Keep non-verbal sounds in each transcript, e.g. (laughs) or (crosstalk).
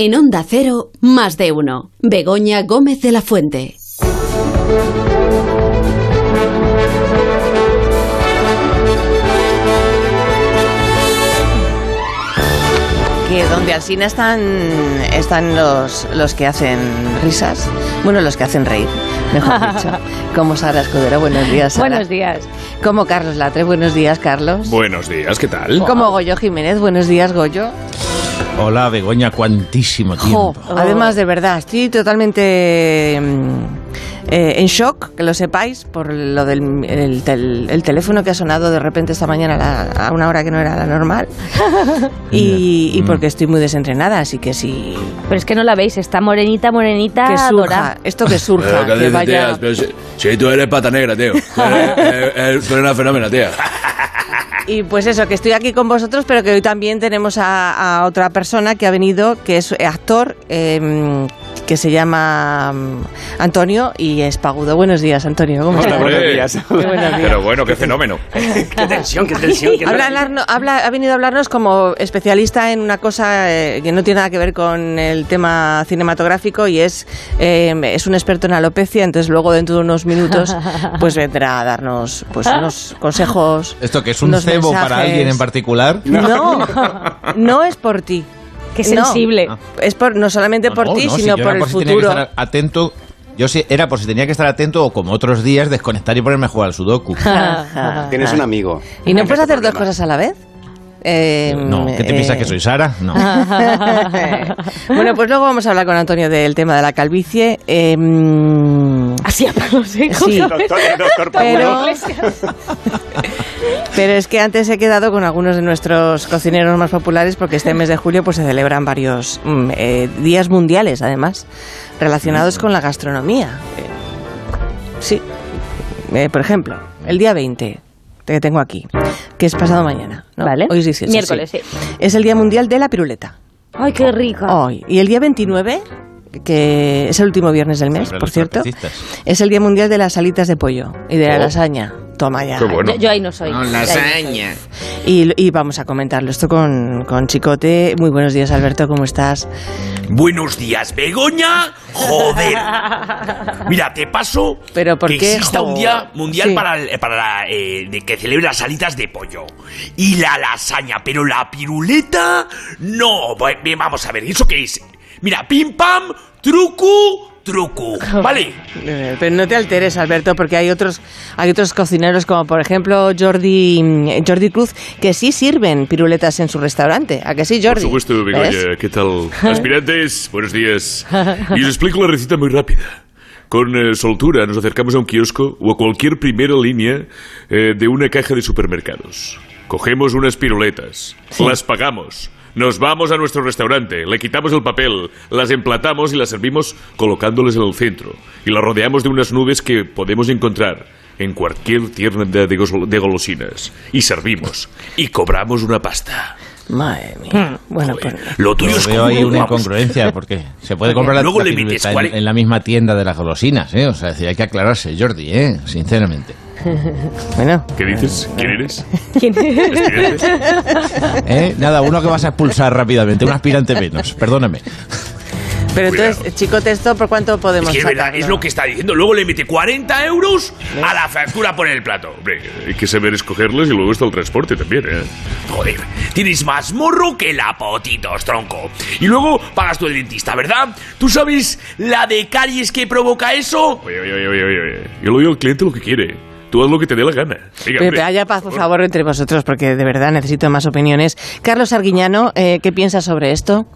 En Onda Cero, más de uno. Begoña Gómez de la Fuente. que donde al cine están, están los, los que hacen risas, bueno, los que hacen reír, mejor (laughs) dicho, como Sara Escudero, buenos días, Sara. Buenos días. Como Carlos Latre, buenos días, Carlos. Buenos días, ¿qué tal? Como Goyo Jiménez, buenos días, Goyo. Hola, Begoña, cuantísimo tiempo. Jo, Además, de verdad, estoy totalmente mm, eh, en shock, que lo sepáis, por lo del el, tel- el teléfono que ha sonado de repente esta mañana a, la- a una hora que no era la normal. (laughs) y, y porque estoy muy desentrenada, así que sí, Pero es que no la veis, está morenita, morenita, que surja, dorada. esto que surja, Pero, ¿qué que dices, vaya... tías? Pero si, si tú eres pata negra, tío. Tú eres, (laughs) eh, eh, eres una fenómena, tía. Y pues eso, que estoy aquí con vosotros, pero que hoy también tenemos a, otra persona que ha venido, que es actor, eh, que se llama mm, Antonio y es pagudo. Buenos días, Antonio. ¿Cómo Qué buenos días. Pero bueno, qué fenómeno. (laughs) Qué tensión, qué tensión. qué Habla, ha venido a hablarnos como especialista en una cosa eh, que no tiene nada que ver con el tema cinematográfico y es, eh, es un experto en alopecia, entonces luego dentro de unos minutos pues vendrá a darnos pues unos consejos. ¿Esto que es un cebo para alguien en particular? No, no es por ti. Qué No. sensible. Es por, no solamente No, por no, ti, no, si sino por el si tenía que futuro. estar atento. Yo sí, era por si tenía que estar atento o como otros días desconectar y ponerme a jugar al sudoku. (laughs) Tienes un amigo. ¿Y no puedes hacer dos cosas a la vez? Eh, no, ¿qué te eh, piensas que soy Sara? No. (laughs) bueno, pues luego vamos a hablar con Antonio del tema de la calvicie. Eh, mm, Así a palos secos. Sí. Doctor, doctor Pero- pero es que antes he quedado con algunos de nuestros cocineros más populares porque este mes de julio pues se celebran varios mm, eh, días mundiales, además, relacionados con la gastronomía. Eh, sí. Eh, por ejemplo, el día 20 que tengo aquí, que es pasado mañana. ¿no? Vale. Hoy es 18, Miércoles, sí. Es el Día Mundial de la Piruleta. Ay, qué rica. Hoy. Y el día 29, que es el último viernes del mes, Siempre por cierto, es el Día Mundial de las alitas de pollo y de la Oh. lasaña. Toma ya. Qué bueno. Yo, yo ahí no soy. No lasaña. Y, y vamos a comentarlo esto con, con Chicote. Muy buenos días, Alberto, ¿cómo estás? Buenos días, Begoña. Joder. Mira, te paso Pero ¿por que qué, exista jo? un día mundial Sí. para, el- para la, eh, de que celebre las alitas de pollo y la lasaña, pero la piruleta no. Vamos a ver, ¿eso qué es? Mira, pim pam, truco, truco. ¿Vale? Eh, Pero no te alteres, Alberto, porque hay otros, hay otros cocineros, como por ejemplo Jordi, Jordi Cruz, que sí sirven piruletas en su restaurante. ¿A que sí, Jordi? Por supuesto, Begoña. ¿Qué tal? (laughs) Aspirantes, buenos días. (laughs) Y os explico la receta muy rápida. Con eh, soltura nos acercamos a un kiosco o a cualquier primera línea eh, de una caja de supermercados. Cogemos unas piruletas, las pagamos, nos vamos a nuestro restaurante, le quitamos el papel, las emplatamos y las servimos colocándolas en el centro. Y las rodeamos de unas nubes que podemos encontrar en cualquier tienda de, gos- de golosinas. Y servimos. Y cobramos una pasta. Madre mía. Bueno, pues. Lo tuyo Yo es veo ahí como- una vamos. incongruencia, porque se puede comprar la, Luego la en, en la misma tienda de las golosinas, ¿eh? O sea, es decir, hay que aclararse, Jordi, ¿eh? Sinceramente. Bueno. ¿Qué dices? ¿Quién eres? ¿Quién es? ¿Aspirantes? ¿Eh? Nada, uno que vas a expulsar rápidamente, un aspirante menos, perdóname. Pero Cuidado. entonces, Chicote, ¿esto por cuánto Es podemos que es verdad, sacarlo? es lo que está diciendo. Luego le mete 40 euros a la factura por el plato. Hombre, hay que saber escogerles y luego está el transporte también, ¿eh? Joder, tienes más morro que la potitos, tronco. Y luego pagas tú el dentista, ¿verdad? ¿Tú sabes la de caries que provoca eso? Oye, oye, oye, oye, oye. Yo le digo al cliente lo que quiere. Tú haz lo que te dé la gana. Venga, pero haya paz, por favor, entre vosotros, porque de verdad necesito más opiniones. Carlos Arguiñano, eh, ¿qué piensas sobre esto?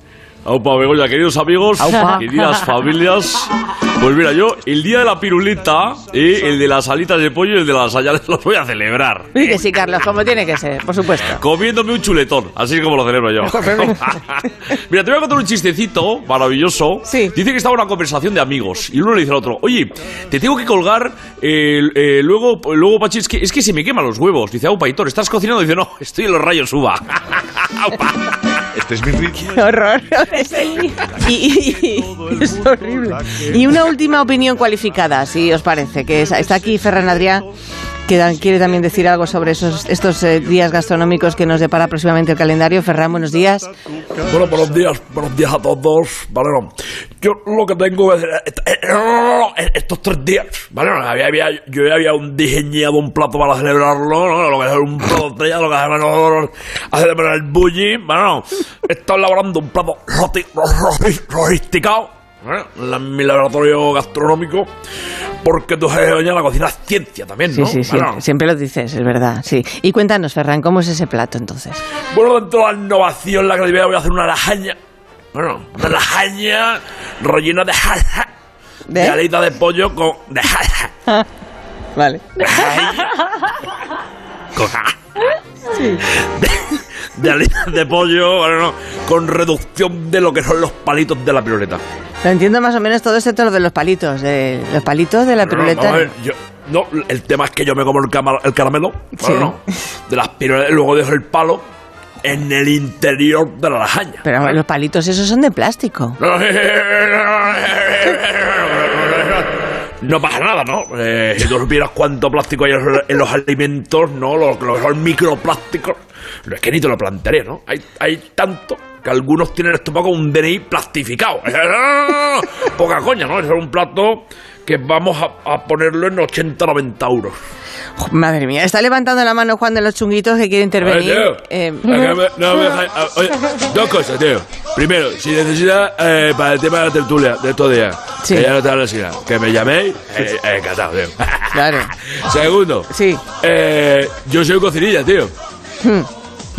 Aupa, Begoña, queridos amigos, Aupa. queridas familias. (laughs) Pues mira, yo el día de la piruleta, eh, el de las alitas de pollo y el de las ayales (laughs) los voy a celebrar. Sí, que sí, Carlos, como tiene que ser, por supuesto. Comiéndome un chuletón, así es como lo celebro yo. (laughs) (laughs) Mira, te voy a contar un chistecito maravilloso. Sí. Dice que estaba una conversación de amigos y uno le dice al otro, oye, te tengo que colgar eh, eh, luego, luego Pachi, es que, es que se me queman los huevos. Dice, Aupa, Hitor, ¿estás cocinando? Dice, no, estoy en los rayos uva. Aupa. Este es mi ritmo. Qué horror. y, y- y- es horrible. Y una última opinión cualificada, si os parece, que es- está aquí Ferran Adrià, queda- quiere también decir algo sobre esos, estos eh, días gastronómicos que nos depara próximamente el calendario. Ferran, buenos días. Bueno, buenos días, buenos días a todos. Vale, no. Yo lo que tengo es. eh, eh, Estos tres días, ¿vale? No, había, había- yo ya había un diseñado un plato para celebrarlo, ¿no? Lo que es un plato estrella, lo que es a celebrar el bully, ¿vale? No. Estado elaborando un plato roti- En mi laboratorio gastronómico, porque tú sabes, la cocina es ciencia también, Sí, ¿no? sí, sí. Bueno, Siempre lo dices, es verdad. Sí. Y cuéntanos, Ferran, ¿cómo es ese plato entonces? Bueno, dentro de la innovación, la creatividad, voy a hacer una lasaña. Bueno, una lasaña rellena de salsa. ¿De? De alita de pollo con. De salsa. Vale. (laughs) Con. De, de alitas de pollo, bueno, con reducción de lo que son los palitos de la piruleta. Lo entiendo más o menos todo esto lo de los palitos, de los palitos de la No, piruleta. ver, yo- no, el tema es que yo me como el, el caramelo, Sí. bueno, no, de las piruletas, y luego dejo el palo en el interior de la lasaña. Pero los palitos esos son de plástico. No pasa nada, ¿no? Eh, si tú supieras cuánto plástico hay en los alimentos, ¿no? Lo, lo que son microplásticos. No es que ni te lo plantearé, ¿no? Hay, hay tanto que algunos tienen el estómago un DNI plastificado. (laughs) Poca coña, ¿no? Es un plato que vamos a, a ponerlo en 80, 90 euros. Madre mía, está levantando la mano Juan de los chunguitos que quiere intervenir. Oye, tío, Eh, es que me- no me dejáis- oye, dos cosas, tío. Primero, si necesitas eh, para el tema de la tertulia de estos días, Sí. que ya no te así nada, que me llaméis, eh, eh, encantado, tío. Claro. (laughs) Segundo, Sí. eh, yo soy cocinilla, tío.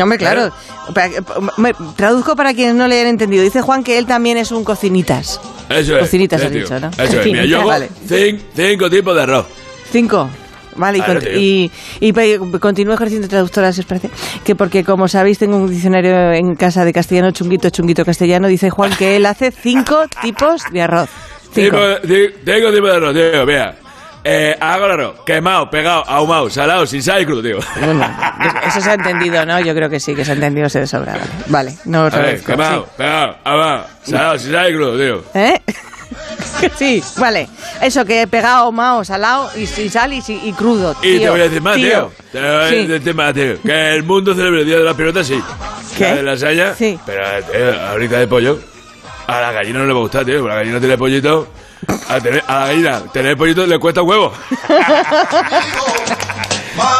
Hombre, claro. Para que- me- traduzco para quienes no le hayan entendido. Dice Juan que él también es un cocinitas. Eso es. Cocinitas has tío. dicho, ¿no? Eso es. Mira, yo hago Vale. cin- cinco tipos de arroz. Cinco. Vale, y, Claro, y, y continúo ejerciendo traductora, si os parece. Que porque, como sabéis, tengo un diccionario en casa de castellano chunguito, chunguito castellano. Dice Juan que él hace cinco tipos de arroz. Cinco. Tipo- cinco tipos de arroz, tío. Mira. Eh, arroz quemado, pegado, ahumado, salado, sin sal y crudo, tío. Bueno, eso se ha entendido, ¿no? Yo creo que sí, que se ha entendido, se de sobra. Vale, no A ver, quemado, pegado, ahumado, salado, sin sal y crudo, tío. ¿Eh? (laughs) Sí, vale. Eso que he pegado, mao, salado y sin sal y, y crudo. Y te tío, voy a decir más, tío. Te voy a Sí. decir más, tío. Que el mundo celebra el día de la pelota, sí. ¿Qué? La de lasaña. Sí. Pero, tío, ahorita de pollo. A la gallina no le va a gustar, tío. La gallina tiene pollito. A, tener- a la gallina tener pollito le cuesta huevo.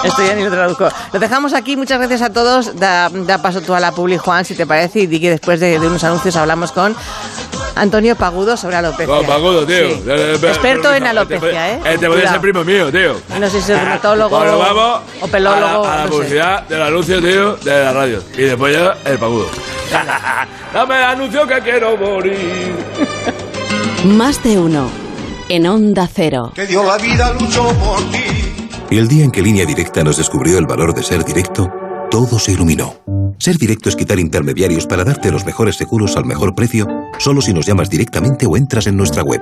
Esto ya ni lo traduzco. Lo dejamos aquí. Muchas gracias a todos. Da, da paso tú a la publi, Juan, si te parece. Y di que después de, de unos anuncios hablamos con Antonio Pagudo sobre alopecia. Con Pagudo, tío. Sí. Eh, eh, Experto en eh, alopecia, ¿eh? Este podría ser primo mío, tío. No sé si es dermatólogo Bueno, vamos o pelólogo. a la, a la no sé. publicidad del anuncio, tío, de la radio. Y después ya el pagudo. Dame el anuncio que quiero morir. Más de uno. En Onda Cero. que dio la vida luchó por ti. Y el día en que Línea Directa nos descubrió el valor de ser directo, todo se iluminó. Ser directo es quitar intermediarios para darte los mejores seguros al mejor precio, solo si nos llamas directamente o entras en nuestra web.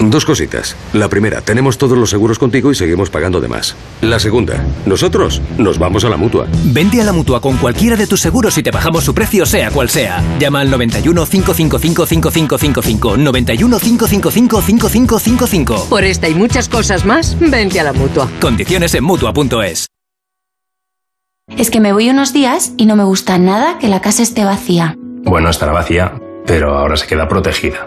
Dos cositas. La primera, tenemos todos los seguros contigo y seguimos pagando de más. La segunda, nosotros nos vamos a la mutua. Vente a la mutua con cualquiera de tus seguros y te bajamos su precio, sea cual sea. Llama al 91 555 5555. 91 555 5555. Por esta y muchas cosas más, vente a la mutua. Condiciones en mutua.es. Es que me voy unos días y no me gusta nada que la casa esté vacía. Bueno, estará vacía, pero ahora se queda protegida.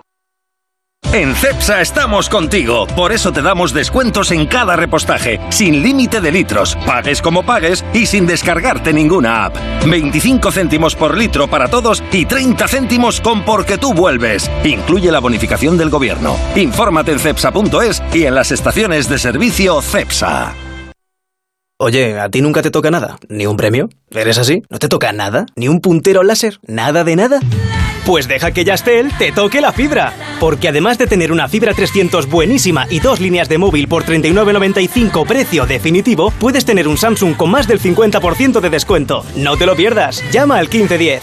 En CEPSA estamos contigo, por eso te damos descuentos en cada repostaje, sin límite de litros, pagues como pagues y sin descargarte ninguna app. 25 céntimos por litro para todos y 30 céntimos con porque tú vuelves. Incluye la bonificación del gobierno. Infórmate en cepsa.es y en las estaciones de servicio CEPSA. Oye, ¿a ti nunca te toca nada? ¿Ni un premio? ¿Eres así? ¿No te toca nada? ¿Ni un puntero láser? ¿Nada de nada? Pues deja que Yastel te toque la fibra. Porque además de tener una fibra 300 buenísima y dos líneas de móvil por 39.95 precio definitivo, puedes tener un Samsung con más del 50% de descuento. No te lo pierdas. Llama al 1510.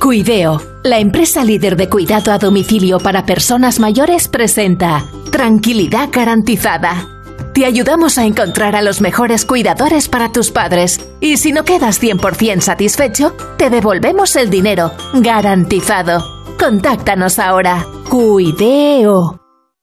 Cuideo, la empresa líder de cuidado a domicilio para personas mayores presenta Tranquilidad garantizada. Te ayudamos a encontrar a los mejores cuidadores para tus padres y si no quedas 100% satisfecho, te devolvemos el dinero, garantizado. Contáctanos ahora. Cuideo.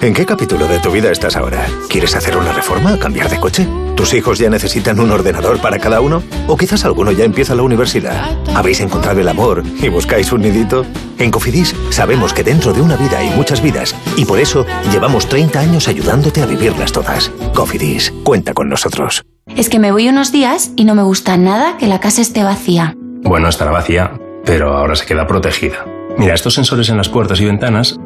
¿En qué capítulo de tu vida estás ahora? ¿Quieres hacer una reforma? ¿Cambiar de coche? ¿Tus hijos ya necesitan un ordenador para cada uno? ¿O quizás alguno ya empieza la universidad? ¿Habéis encontrado el amor y buscáis un nidito? En Cofidis sabemos que dentro de una vida hay muchas vidas y por eso llevamos 30 años ayudándote a vivirlas todas. Cofidis, cuenta con nosotros. Es que me voy unos días y no me gusta nada que la casa esté vacía. Bueno, estará vacía, pero ahora se queda protegida. Mira, estos sensores en las puertas y ventanas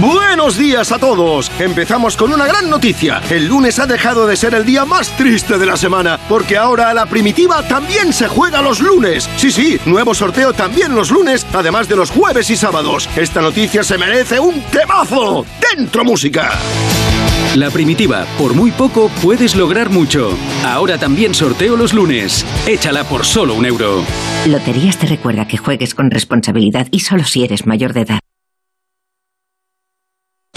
Buenos días a todos. Empezamos con una gran noticia. El lunes ha dejado de ser el día más triste de la semana, porque ahora a la primitiva también se juega los lunes. Sí, sí, nuevo sorteo también los lunes, además de los jueves y sábados. Esta noticia se merece un temazo. Dentro música. La primitiva, por muy poco puedes lograr mucho. Ahora también sorteo los lunes. Échala por solo un euro. Loterías te recuerda que juegues con responsabilidad y solo si eres mayor de edad.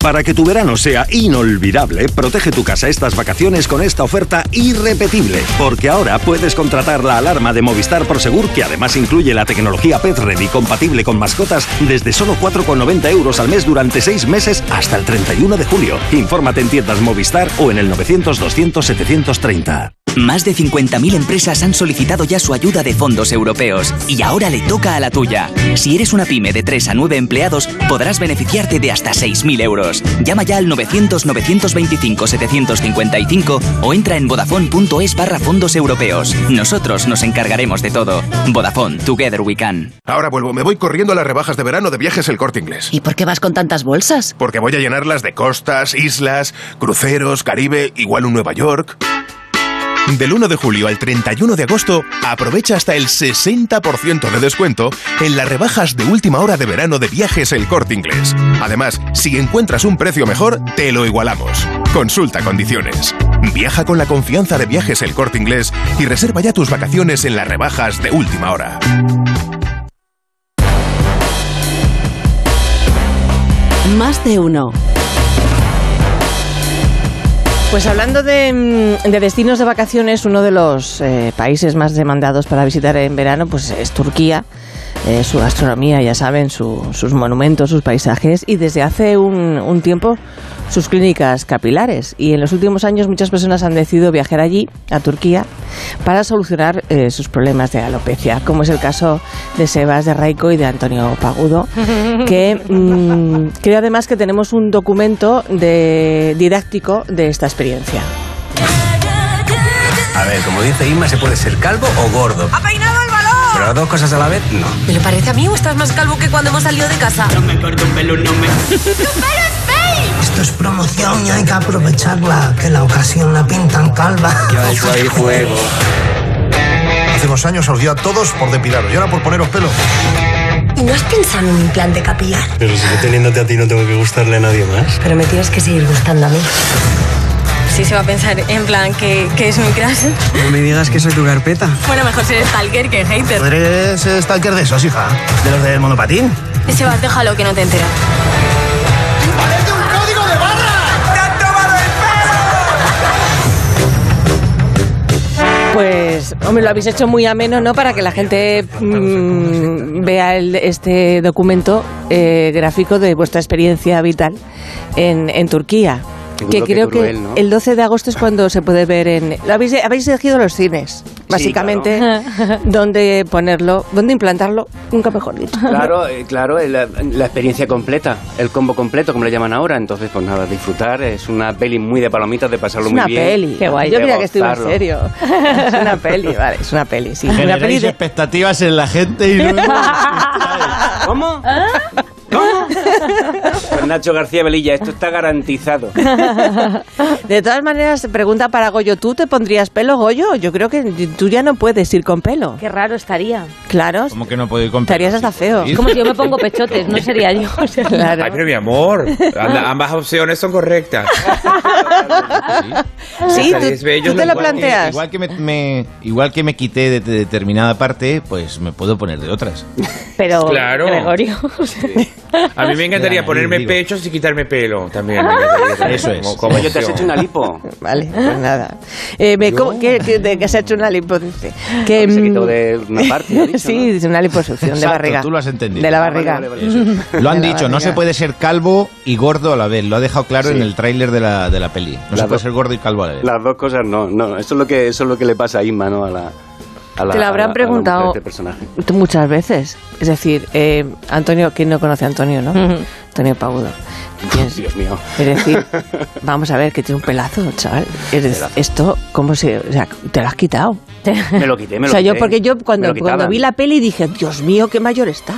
Para que tu verano sea inolvidable, protege tu casa estas vacaciones con esta oferta irrepetible. Porque ahora puedes contratar la alarma de Movistar Prosegur, que además incluye la tecnología Pet Ready compatible con mascotas, desde solo 4,90 euros al mes durante 6 meses hasta el 31 de julio. Infórmate en tiendas Movistar o en el 900-200-730. Más de 50.000 empresas han solicitado ya su ayuda de fondos europeos y ahora le toca a la tuya. Si eres una pyme de 3 a 9 empleados, podrás beneficiarte de hasta 6.000 euros. Llama ya al 900-925-755 o entra en vodafone.es barra fondos europeos. Nosotros nos encargaremos de todo. Vodafone, Together We Can. Ahora vuelvo, me voy corriendo a las rebajas de verano de viajes El Corte Inglés. ¿Y por qué vas con tantas bolsas? Porque voy a llenarlas de costas, islas, cruceros, Caribe, igual un Nueva York. Del 1 de julio al 31 de agosto, aprovecha hasta el 60% de descuento en las rebajas de última hora de verano de viajes El Corte Inglés. Además, si encuentras un precio mejor, te lo igualamos. Consulta condiciones. Viaja con la confianza de viajes El Corte Inglés y reserva ya tus vacaciones en las rebajas de última hora. Más de uno. Pues hablando de, mm, de destinos de vacaciones, uno de los eh, países más demandados para visitar en verano pues es Turquía. Eh, su gastronomía, ya saben, su- sus monumentos, sus paisajes y desde hace un, un tiempo sus clínicas capilares. Y en los últimos años muchas personas han decidido viajar allí, a Turquía, para solucionar eh, sus problemas de alopecia, como es el caso de Sebas de Raico y de Antonio Pagudo, (laughs) que mm, creo además que tenemos un documento de, didáctico de esta experiencia. A ver, como dice Inma, se puede ser calvo o gordo. Pero dos cosas a la vez, no. ¿Me lo parece a mí o estás más calvo que cuando hemos salido de casa? No me corto un pelo, no me... ¡Tu pelo es! Esto es promoción y hay que aprovecharla, que la ocasión la pintan calva. Yo soy fuego. Hace unos años os dio a todos por depilaros y ahora por poneros pelo. ¿Y no has pensado en un plan de capilar? Pero si yo teniéndote a ti no tengo que gustarle a nadie más. Pero me tienes que seguir gustando a mí. Sí se va a pensar en plan que, que es mi crush. No me digas que soy tu carpeta. Bueno, mejor ser stalker que hater. ¿Eres stalker de esos, hija? ¿De los del monopatín? Ese va, déjalo que no te enteras. ¡Parece un código de barra! ¡Te han tomado el Pues, hombre, lo habéis hecho muy ameno, ¿no? Para que la gente mm, vea el- este documento eh, gráfico de vuestra experiencia vital en, en Turquía. Que creo que el 12 de agosto es cuando se puede ver en... Lo habéis, habéis elegido los cines, básicamente, (laughs) donde ponerlo, donde implantarlo, nunca mejor dicho. Claro, eh, claro, la, la experiencia completa, el combo completo, como le llaman ahora. Entonces, pues nada, disfrutar. Es una peli muy de palomitas, de pasarlo Es muy una bien. peli. Qué guay. Yo creía que en gozarlo. serio. (laughs) Es una peli, vale, es una peli, sí. Una peli de... expectativas en la gente y luego... (laughs) ¿Cómo? Pues Nacho García Velilla, esto está garantizado. (laughs) De todas maneras, pregunta para Goyo, ¿tú te pondrías pelo, Goyo? Yo creo que tú ya no puedes ir con pelo. Qué raro estaría. Claro, Como que no puedo ir con estarías hasta feo. Es como si yo me pongo pechotes, no sería yo. (laughs) O sea, Claro. Ay, pero mi amor, anda- (laughs) ambas opciones son correctas. Sí, Hasta tú- tú te lo pueden. planteas. Igual que me, me- igual que me quité de, de determinada parte, pues me puedo poner de otras. Pero, Claro. Gregorio. A mí me encantaría ponerme pechos y quitarme pelo también. (laughs) Eso es. Como- como Oye, ¿te has hecho una lipo? Vale, pues nada. Eh, me- ¿cómo- qué- qué- de que se ha hecho una lipo? Dice. Que, Se mm, quitó de una parte, (laughs) dicho, sí, dice una liposucción de barriga. tú lo has entendido. De la vale, barriga. vale, vale. Lo han dicho, no se puede ser calvo y gordo a la vez. Lo ha dejado claro Sí. en el tráiler de la, de la peli. No La se puede ser gordo y calvo a la vez. Las dos cosas no, no. Eso es lo que, eso es lo que le pasa a Inma, ¿no? A la, a la- Te lo habrán a la preguntado este personaje. tú muchas veces. Es decir, eh, Antonio, ¿quién no conoce a Antonio, no? Antonio Paudo. Tienes- Dios mío. Es decir, vamos a ver, que tiene un pelazo, chaval. Es decir, esto, ¿cómo se...? O sea, te lo has quitado. Me lo quité, me o lo sea, yo, quité. porque yo cuando, cuando vi la peli dije, Dios mío, qué mayor está.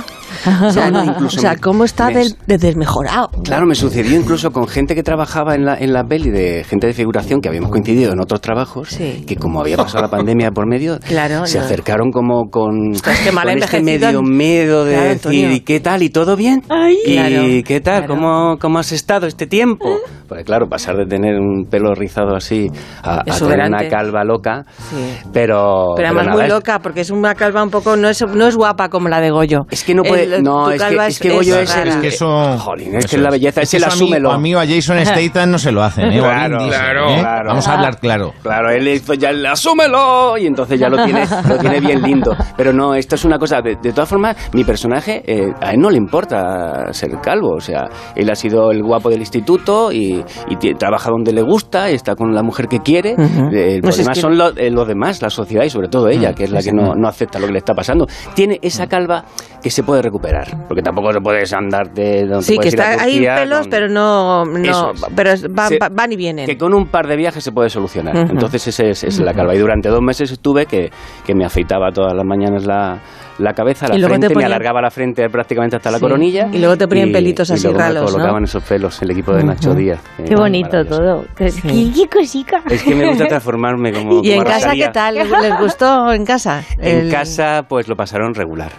O sea, No, o sea, me- cómo está me- del- de desmejorado. Claro, me sucedió incluso con gente que trabajaba en la, en la peli, de gente de figuración que habíamos coincidido en otros trabajos, que como había pasado la pandemia por medio, Claro, se no. acercaron como con, qué mal con este envejecido. medio miedo de Claro, decir, Antonio. ¿y qué tal? ¿Y todo bien? ¿Y Claro, qué tal? ¿Cómo, ¿Cómo has estado este tiempo? Pues claro, pasar de tener un pelo rizado así a, a tener una calva loca, Sí. pero... Pero además nada, muy es- loca, porque es una calva un poco, no es, no es guapa como la de Goyo. Es que no puede. El- no, es que, calva es que Goyo es, el. Es que eso... Jolín, es eso que es la belleza, es, el asúmelo. A mí o a Jason (laughs) Statham no se lo hacen, ¿eh? Claro, claro, ¿eh? claro. Vamos a hablar claro. Claro, él hizo ya el asúmelo y entonces ya lo tiene, (laughs) lo tiene bien lindo. Pero no, esto es una cosa. De, de todas formas, mi personaje, eh, a él no le importa ser calvo. O sea, él ha sido el guapo del instituto y, y trabaja donde le gusta, y está con la mujer que quiere. Ujú. Eh, el No problema es que- son eh, los demás, la sociedad y sobre todo ella, que es la que no, no acepta lo que le está pasando. Tiene esa calva que se puede recuperar, porque tampoco se puedes andarte. no Sí, que puedes está, hay Turquía pelos, con- pero no, no es. pero van, Se- va- van y vienen. que con un par de viajes se puede solucionar. Ujú. Entonces ese es, esa es la calva. Y durante dos meses estuve que, que me afeitaba todas las mañanas la, la cabeza, la Y luego te frente, me alargaba la frente prácticamente hasta la Sí. coronilla. Y luego te ponían pelitos y así luego ralos, Me ¿no? colocaban esos pelos el equipo de Nacho Ujú. Díaz. Qué Eh, bonito todo. Qué, qué- qué cosica. Es que me gusta (laughs) transformarme como. ¿Y en como casa Rosalía. qué tal? ¿Les gustó en casa? En El- casa, pues lo pasaron regular.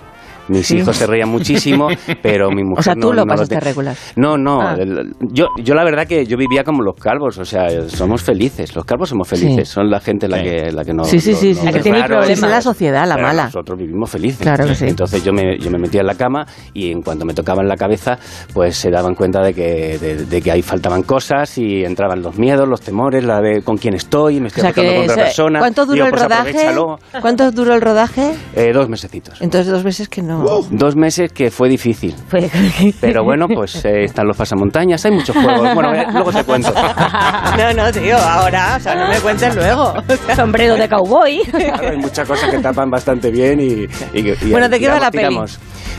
Mis Sí. hijos se reían muchísimo, (laughs) pero mi mujer O sea, tú no, lo no pasaste te- regular. No, no. Ah. yo, yo la verdad que yo vivía como los calvos, o sea, somos felices. Los calvos somos felices. Sí. Son la gente la que, la que no. Sí, sí, sí, no sí. La que tiene problemas. Es la sociedad, la Pero mala. Nosotros vivimos felices. Claro que sí. Entonces yo me, yo me metía en la cama y en cuanto me tocaba en la cabeza, pues se daban cuenta de que, de, de que ahí faltaban cosas y entraban los miedos, los temores, la de con quién estoy, me O estoy sea, que con otra persona. ¿Cuánto duró Digo, el pues rodaje? ¿Cuánto duró el rodaje? Eh, dos mesecitos. Entonces dos meses que no. No. Dos meses que fue difícil. Pero bueno, pues eh, están los pasamontañas, hay muchos juegos. Bueno, eh, luego te cuento. (laughs) No, no, tío, ahora, o sea, no me cuentes luego. (laughs) Sombrero de cowboy. Claro, hay muchas cosas que tapan bastante bien y... y- y- Bueno, ¿de qué va la peli?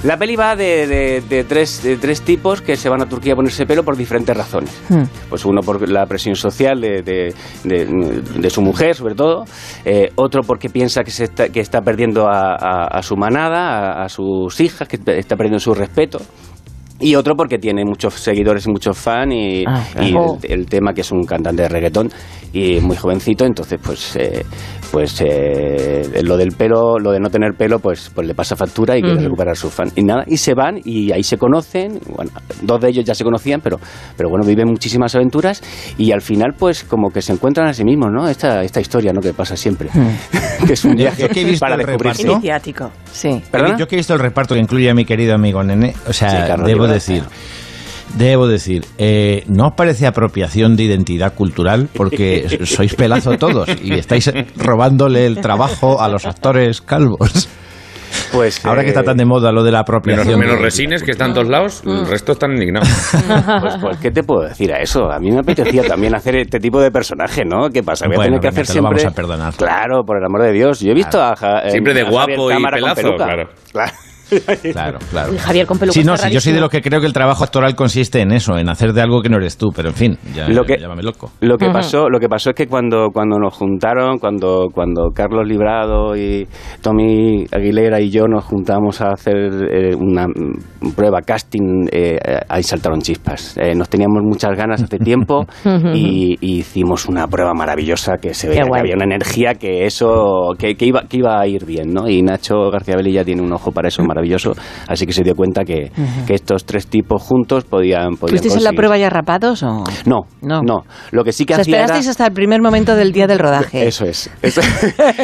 La peli va de, de- de tres, de tres tipos que se van a Turquía a ponerse pelo por diferentes razones. Hmm. Pues uno por la presión social de, de- de- de su mujer, sobre todo. Eh, otro porque piensa que, se está, que está perdiendo a, a- a su manada, a, a sus hijas, que está perdiendo su respeto. Y otro porque tiene muchos seguidores y muchos fans y, Ah, claro. y Oh. el, el tema que es un cantante de reggaetón y muy jovencito, entonces pues eh, pues eh, lo del pelo, lo de no tener pelo, pues pues le pasa factura y quiere Ujú. recuperar su fan. Y nada, y se van y ahí se conocen, bueno, dos de ellos ya se conocían, pero pero bueno, viven muchísimas aventuras y al final pues como que se encuentran a sí mismos, ¿no? Esta esta historia, ¿no? que pasa siempre. (laughs) que es un viaje que he visto para descubrirse. Iniciático, sí. ¿Perdona? Yo que he visto el reparto que incluye a mi querido amigo Nene, o sea, Sí, Carlos debo decir, debo decir, eh, ¿no os parece apropiación de identidad cultural? Porque (laughs) sois pelazo todos y estáis robándole el trabajo a los actores calvos. Pues, Ahora que está tan de moda lo de la apropiación. Menos, menos de- resines que están en todos lados, el resto están indignados. (laughs) Pues, pues, ¿qué te puedo decir a eso? A mí me apetecía también hacer este tipo de personaje, ¿no? ¿Qué pasa? Voy a Bueno, tener que venga, hacer te lo siempre... vamos a perdonar. Claro, por el amor de Dios. Yo he visto a... Ja- Siempre de a guapo y pelazo, claro. Claro. (laughs) Claro, claro. Javier con peluca Sí, no, sí, yo soy de rarísimo. lo que creo que el trabajo actoral consiste en eso, en hacer de algo que no eres tú, pero en fin, ya, Lo que- llámame loco. Lo que pasó, lo que pasó es que cuando, cuando nos juntaron, cuando, cuando Carlos Librado y Tommy Aguilera y yo nos juntamos a hacer eh, una prueba casting, eh, ahí saltaron chispas. Eh, nos teníamos muchas ganas hace tiempo (laughs) y, y hicimos una prueba maravillosa que se veía que había una energía que eso que, que iba que iba a ir bien, ¿no? Y Nacho García Belli ya tiene un ojo para eso maravilloso, así que se dio cuenta que, que estos tres tipos juntos podían podían ¿Fuisteis en la prueba ya rapados o...? No, No. no, Lo que sí que O sea, hacía era- esperasteis hasta el primer momento del día del rodaje. (laughs) eso es. Eso-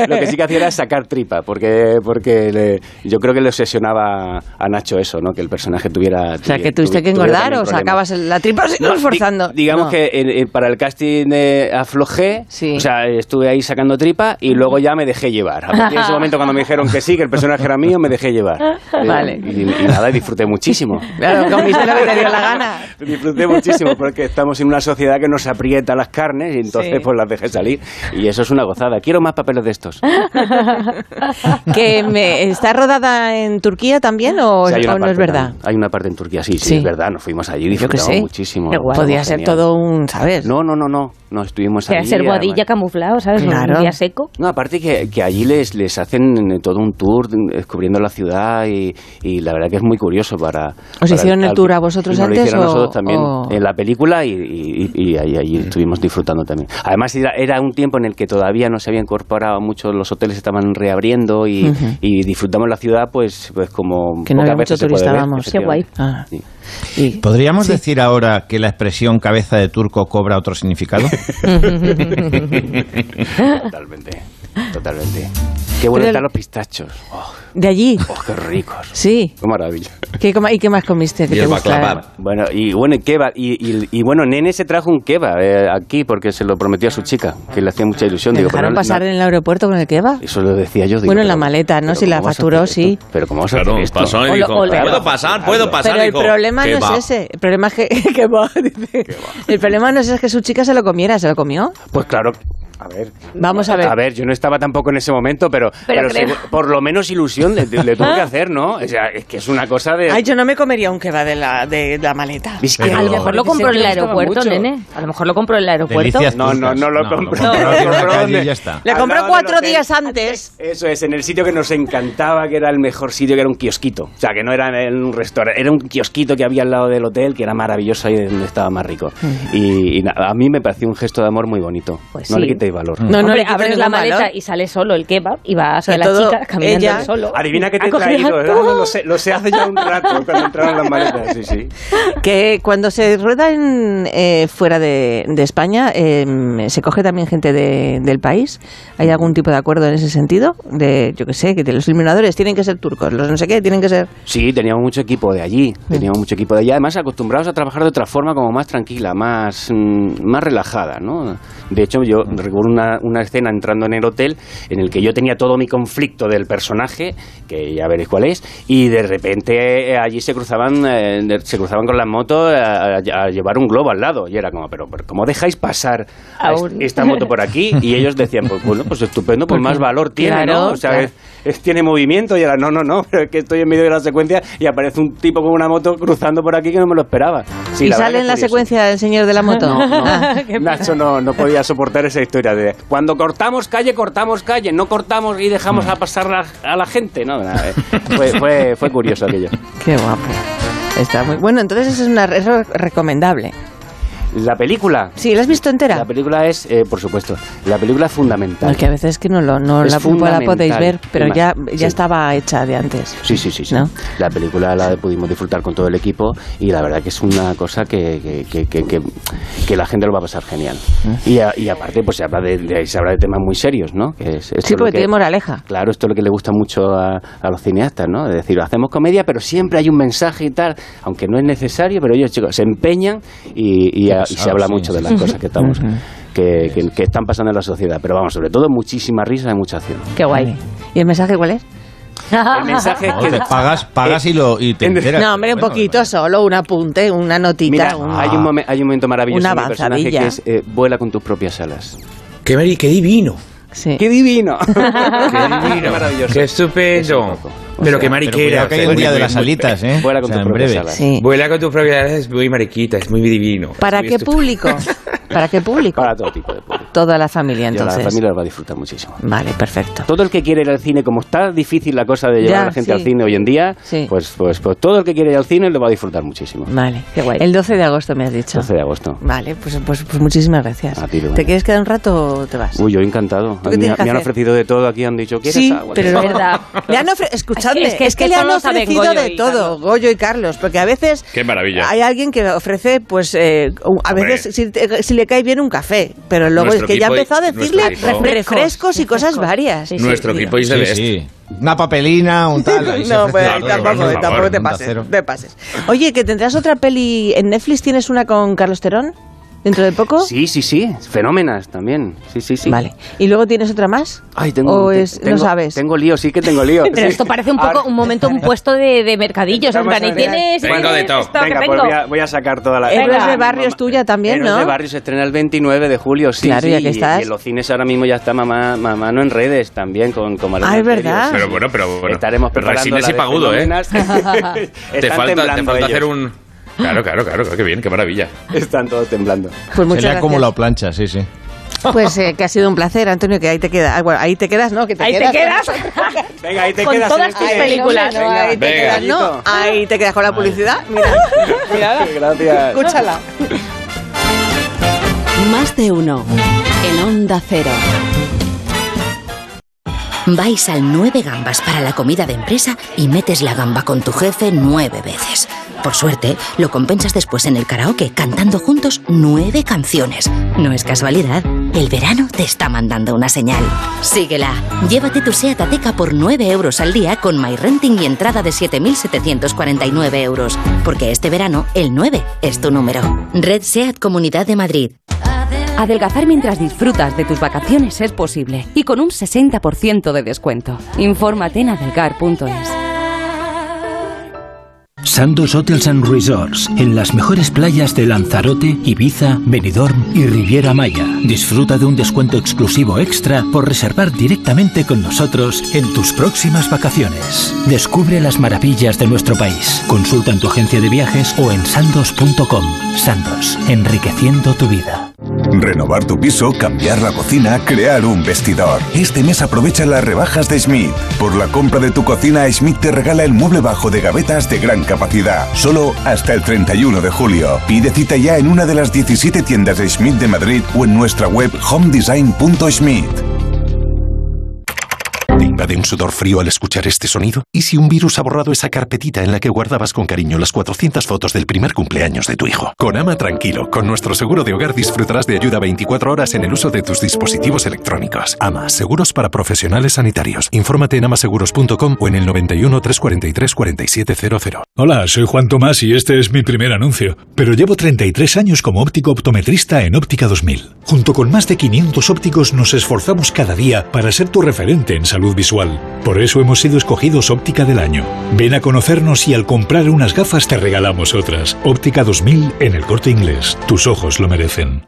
lo que sí que hacía era sacar tripa, porque, porque le- yo creo que le obsesionaba a Nacho eso, ¿no? Que el personaje tuviera. O sea, que tuviste que engordar o sacabas la tripa No, esforzando. di- digamos No. que eh, para el casting eh, aflojé, o sea, estuve ahí sacando tripa y luego ya me dejé llevar. A partir de ese momento, cuando me dijeron que sí, que el personaje era mío, me dejé llevar. Eh, Vale. Y, y nada, y disfruté muchísimo. Claro, comiste lo que te dio la gana. Disfruté muchísimo porque estamos en una sociedad que nos aprieta las carnes y entonces Sí. pues las dejé salir. Y eso es una gozada. Quiero más papeles de estos. que me, ¿Está rodada en Turquía también o, Sí, no es verdad? Hay una parte en Turquía, sí, sí, Sí. es verdad. Nos fuimos allí, que disfrutamos muchísimo. Podía ser genial. todo un, ¿sabes? No, no, no, no. No estuvimos Que allí. además- boadilla camuflado, ¿sabes? Claro. Un día seco. No, aparte que, que allí les, les hacen eh, todo un tour descubriendo la ciudad y, y la verdad que es muy curioso para... para hicieron el tour a vosotros nos lo antes hicieron o- nosotros también o- en la película y, y, y ahí, allí estuvimos disfrutando también. Además era, era un tiempo en el que todavía no se había incorporado mucho, los hoteles estaban reabriendo y, y disfrutamos la ciudad pues, pues como Que no había mucho turista, ver, vamos. Qué guay. Ah. Sí. ¿Podríamos decir ahora que la expresión cabeza de turco cobra otro significado? (laughs) Totalmente, totalmente. Qué buenos Pero- están los pistachos. Oh, ¿De allí? oh, qué ricos. Sí. Qué maravilla. ¿Qué, ¿Y qué más comiste? que te gustara? Bueno, y bueno, y kebab. Y, y, y bueno, Nene se trajo un kebab eh, aquí porque se lo prometió a su chica, que le hacía mucha ilusión. ¿Te Digo, dejaron pero no- pasar no- en el aeropuerto con el kebab? Eso lo decía yo. digo, Bueno, en la maleta, ¿no? Si la ¿cómo vas a facturó, sí. Pero ¿cómo vas a hacer esto? pasó y O lo- dijo, o le- ¿puedo pasar? ¿Puedo pasar? Pero el problema no es ese. El problema es que, que va, dice. El problema no es que su chica se lo comiera. ¿Se lo comió? Pues claro. A ver. Vamos a ver. A ver, yo no estaba tampoco en ese momento, pero, Pero pero creo- seguro- por lo menos ilusión le, le tuve que hacer, ¿no? O sea, es que es una cosa de... Ay, yo no me comería un kebab de la, de la maleta. Es que A lo mejor lo compró en el aeropuerto, nene. A lo mejor lo compró en el aeropuerto. Delicias No, no, no lo No, lo compró (laughs) No, y ya está. Le compró cuatro días antes. Eso es, en el sitio que nos encantaba, que era el mejor sitio, que era un kiosquito. O sea, que no era en un restaurante, era un kiosquito que había al lado del hotel, que era maravilloso ahí donde estaba más rico. Y, y a mí me pareció un gesto de amor muy bonito. Pues no sí. le valor. No, no Hombre, abres la maleta valor. y sale solo el kebab y va hacia la chica caminando ella- solo. Adivina que te Ha he traído. la- Ah, no, lo sé, lo sé hace ya un rato, cuando entraron las maletas. Sí, sí. Que cuando se rueda en, eh, fuera de, de España, eh, ¿se coge también gente de- del país? ¿Hay algún tipo de acuerdo en ese sentido? De, yo qué sé, que de los iluminadores tienen que ser turcos, los no sé qué, tienen que ser... Sí, teníamos mucho equipo de allí, teníamos mucho equipo de allí, además acostumbrados a trabajar de otra forma como más tranquila, más, mm, más relajada, ¿no? De hecho, yo recuerdo una, una escena entrando en el hotel en el que yo tenía todo mi conflicto del personaje, que ya veréis cuál es, y de repente eh, allí se cruzaban, eh, se cruzaban con las motos a, a- a llevar un globo al lado. Y era como, pero, pero ¿cómo dejáis pasar a esta moto por aquí? Y ellos decían, pues bueno, pues estupendo, pues más valor tiene, ¿no? O sea, claro. Es- tiene movimiento. Y era, no, no, no, (laughs) pero es que estoy en medio de la secuencia y aparece un tipo con una moto cruzando por aquí que no me lo esperaba. Sí, ¿Y la sale en la secuencia el señor de la moto? No, no. (laughs) Ah. Nacho no, no podía soportar esa historia de cuando cortamos calle, cortamos calle, no cortamos y dejamos a pasar la- a la gente. No, nada, eh. fue, fue, fue curioso aquello. Qué guapo. Está muy bueno. Entonces eso es una eso es recomendable. La película. Sí, ¿la has visto entera? La película es, eh, por supuesto, la película es fundamental. No, que a veces que no, lo, no Es la, la podéis ver, pero ya, sí. ya estaba hecha de antes. Sí, sí, sí, sí. ¿No? La película la pudimos disfrutar con todo el equipo y la verdad que es una cosa que, que, que, que, que- la gente lo va a pasar genial. Y, a- y aparte, pues se habla de, de- se habla de temas muy serios, ¿no? Que es, Sí, porque que- tiene moraleja. Claro, esto es lo que le gusta mucho a, a los cineastas, ¿no? Es decir, hacemos comedia, pero siempre hay un mensaje y tal, aunque no es necesario, pero ellos, chicos, se empeñan y, y, a- y se habla sí, mucho de sí. las cosas que estamos... Que, que- que están pasando en la sociedad, pero vamos, sobre todo muchísima risa y mucha acción. Qué guay. ¿Y el mensaje cuál es? El mensaje es que te pagas, pagas y, lo, y te enteras. No, hombre, un Bueno, poquito solo, un apunte, una notita. Mira, un- hay, un momen- hay un momento maravilloso Una en personaje que es eh, vuela con tus propias alas. Qué, qué divino. Sí. ¡Qué divino! (laughs) Qué divino. (laughs) maravilloso. Qué estupendo. Pero qué mariquera. cuidado que hay un día de las alitas, ¿eh? Vuela con O sea, tus en propias breve. alas. Sí. Vuela con tus propiedades, es muy mariquita, es muy divino. ¿Para qué público? (laughs) ¿Para qué público? Para todo tipo de público. Toda la familia, Y a la entonces. familia lo va a disfrutar muchísimo. Vale, perfecto. Todo el que quiere ir al cine, como está difícil la cosa de llevar Ya, a la gente sí. al cine hoy en día, Sí. pues, pues, pues todo el que quiere ir al cine lo va a disfrutar muchísimo. Vale. Qué guay. El 12 de agosto me has dicho. 12 de agosto. Vale, pues, pues, pues muchísimas gracias. A ti. ¿Te quieres quedar un rato o te vas? Uy, yo encantado. ¿Tú qué Me, que me han ofrecido de todo aquí, han dicho, ¿quieres Sí, agua? pero Es verdad. (laughs) Han ofre- Es que- es que le han ofrecido Goyo de y todo, Carlos. Goyo y Carlos, porque a veces Qué maravilla. hay alguien que ofrece, pues, eh, a Hombre. veces si, le cae bien un café, pero luego Nuestro es que ya y- empezado a decirle refrescos y cosas varias. Nuestro equipo es de Sí. Una papelina, un tal. (laughs) No, pues por tampoco, tampoco te pases, te pases. Oye, que tendrás otra peli en Netflix, ¿tienes una con Carlos Terón? ¿Dentro de poco? Sí, sí, sí. Fenómenas también. Sí, sí, sí. Vale. ¿Y luego tienes otra más? Ay, tengo, ¿O es, tengo- no sabes? Tengo lío, sí que tengo lío. (laughs) Pero sí. esto parece un poco Ahora- un momento, un puesto de, de mercadillos. En plan, y tienes, de todo. Venga, pues voy a, voy a sacar toda la... Héroes de Barrio es tuya también, Héroes ¿no? de Barrio se estrena el 29 de julio, sí, Claro, sí. ya que y- estás. Y, en los cines ahora mismo ya está Mamá, mamá no en redes también con, con Ah, es verdad. sí, Pero bueno, pero bueno. Estaremos Pero preparando Resines y Pagudo, ¿eh? (laughs) Te falta, te falta hacer un... Claro, claro, claro, qué bien, qué maravilla. Están todos temblando. Pues Se muchas le ha acumulado plancha, sí, sí. Pues eh, que ha sido un placer, Antonio, que ahí te quedas. Ah, bueno, ahí te quedas, ¿no? Que te Ahí te quedas. (laughs) Venga, ahí te Con quedas. todas en tus este- películas. No, ahí te Venga. quedas, ¿no? Ahí te quedas con la publicidad. Mira, (laughs) mira, Gracias. escúchala. Más de uno. En Onda Cero. Vais al 9 gambas para la comida de empresa y metes la gamba con tu jefe nueve veces. Por suerte, lo compensas después en el karaoke cantando juntos nueve canciones. No es casualidad, el verano te está mandando una señal. Síguela. Llévate tu SEAT Ateca por 9 euros al día con MyRenting y entrada de 7.749 euros. Porque este verano, el 9 es tu número. Red SEAT Comunidad de Madrid. Adelgazar mientras disfrutas de tus vacaciones es posible y con un 60% de descuento. Infórmate en adelgar.es. Sandos Hotels and Resorts, en las mejores playas de Lanzarote, Ibiza, Benidorm y Riviera Maya. Disfruta de un descuento exclusivo extra por reservar directamente con nosotros en tus próximas vacaciones. Descubre las maravillas de nuestro país. Consulta en tu agencia de viajes o en sandos.com. Sandos, enriqueciendo tu vida. Renovar tu piso, cambiar la cocina, crear un vestidor. Este mes aprovecha las rebajas de Schmidt. Por la compra de tu cocina, Schmidt te regala el mueble bajo de gavetas de gran capacidad. Solo hasta el 31 de julio. Pide cita ya en una de las 17 tiendas de Schmidt de Madrid o en nuestra web homedesign.schmidt. invade un sudor frío al escuchar este sonido? ¿Y si un virus ha borrado esa carpetita en la que guardabas con cariño las 400 fotos del primer cumpleaños de tu hijo? Con Ama Tranquilo, con nuestro seguro de hogar disfrutarás de ayuda 24 horas en el uso de tus dispositivos electrónicos. Ama, seguros para profesionales sanitarios. Infórmate en amaseguros.com o en el 91 343 4700. Hola, soy Juan Tomás y este es mi primer anuncio. Pero llevo 33 años como óptico optometrista en Óptica 2000. Junto con más de 500 ópticos nos esforzamos cada día para ser tu referente en salud visual. Por eso hemos sido escogidos Óptica del Año. Ven a conocernos y al comprar unas gafas te regalamos otras. Óptica 2000 en el corte inglés. Tus ojos lo merecen.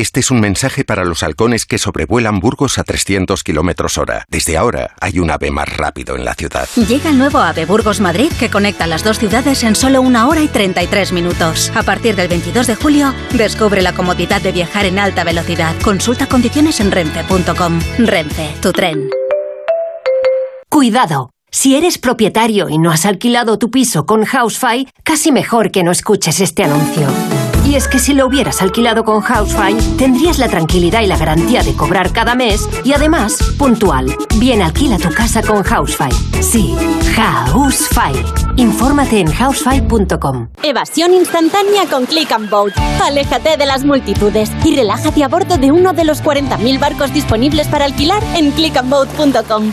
Este es un mensaje para los halcones que sobrevuelan Burgos a 300 kilómetros hora. Desde ahora hay un ave más rápido en la ciudad. Llega el nuevo AVE Burgos Madrid que conecta las dos ciudades en solo una hora y 33 minutos. A partir del 22 de julio, descubre la comodidad de viajar en alta velocidad. Consulta condiciones en renfe.com. Renfe, tu tren. Cuidado. Si eres propietario y no has alquilado tu piso con Housefy, casi mejor que no escuches este anuncio. Y es que si lo hubieras alquilado con Housefy, tendrías la tranquilidad y la garantía de cobrar cada mes y además, puntual. Bien alquila tu casa con Housefy. Sí, Housefy. Infórmate en housefy.com. Evasión instantánea con Click and Boat. Aléjate de las multitudes y relájate a bordo de uno de los 40.000 barcos disponibles para alquilar en clickandboat.com.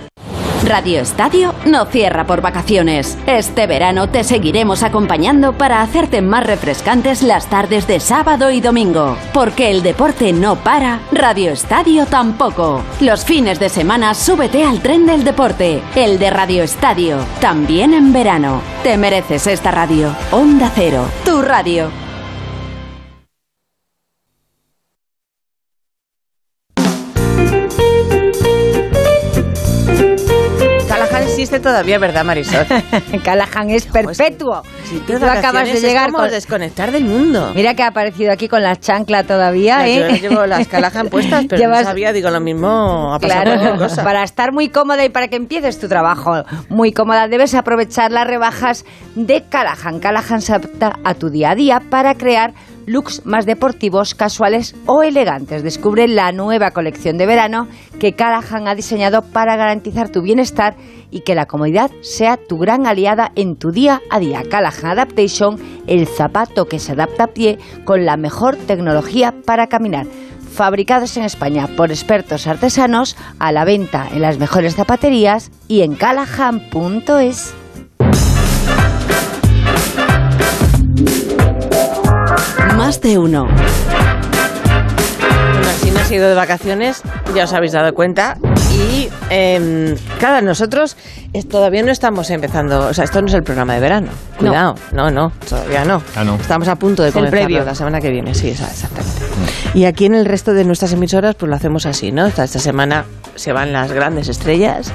Radio Estadio no cierra por vacaciones. Este verano te seguiremos acompañando para hacerte más refrescantes las tardes de sábado y domingo. Porque el deporte no para, Radio Estadio tampoco. Los fines de semana súbete al tren del deporte, el de Radio Estadio, también en verano. Te mereces esta radio. Onda Cero, tu radio. Existe todavía, ¿verdad, Marisol? (laughs) Callahan es perpetuo. Si tú acabas de llegar es como con... desconectar del mundo. Mira que ha aparecido aquí con la chancla todavía, Yo ¿eh? llevo las Callahan puestas, pero Llevas- no sabía, digo, lo mismo ha pasado Claro, cosa. (laughs) para estar muy cómoda y para que empieces tu trabajo muy cómoda, debes aprovechar las rebajas de Callahan. Callahan se adapta a tu día a día para crear looks más deportivos, casuales o elegantes. Descubre la nueva colección de verano que Callahan ha diseñado para garantizar tu bienestar y que la comodidad sea tu gran aliada en tu día a día. Callahan Adaptation, el zapato que se adapta a pie con la mejor tecnología para caminar fabricados en España por expertos artesanos, a la venta en las mejores zapaterías y en callahan.es. Más de uno. Ido de vacaciones, ya os habéis dado cuenta. Y eh, claro, nosotros es- todavía no estamos empezando, o sea, esto no es el programa de verano. Cuidado, no, no, todavía no. Ah, no. Estamos a punto de Es el comenzar previo. la semana que viene, sí, exactamente. Y aquí en el resto de nuestras emisoras, pues lo hacemos así, ¿no? Esta, esta semana se van las grandes estrellas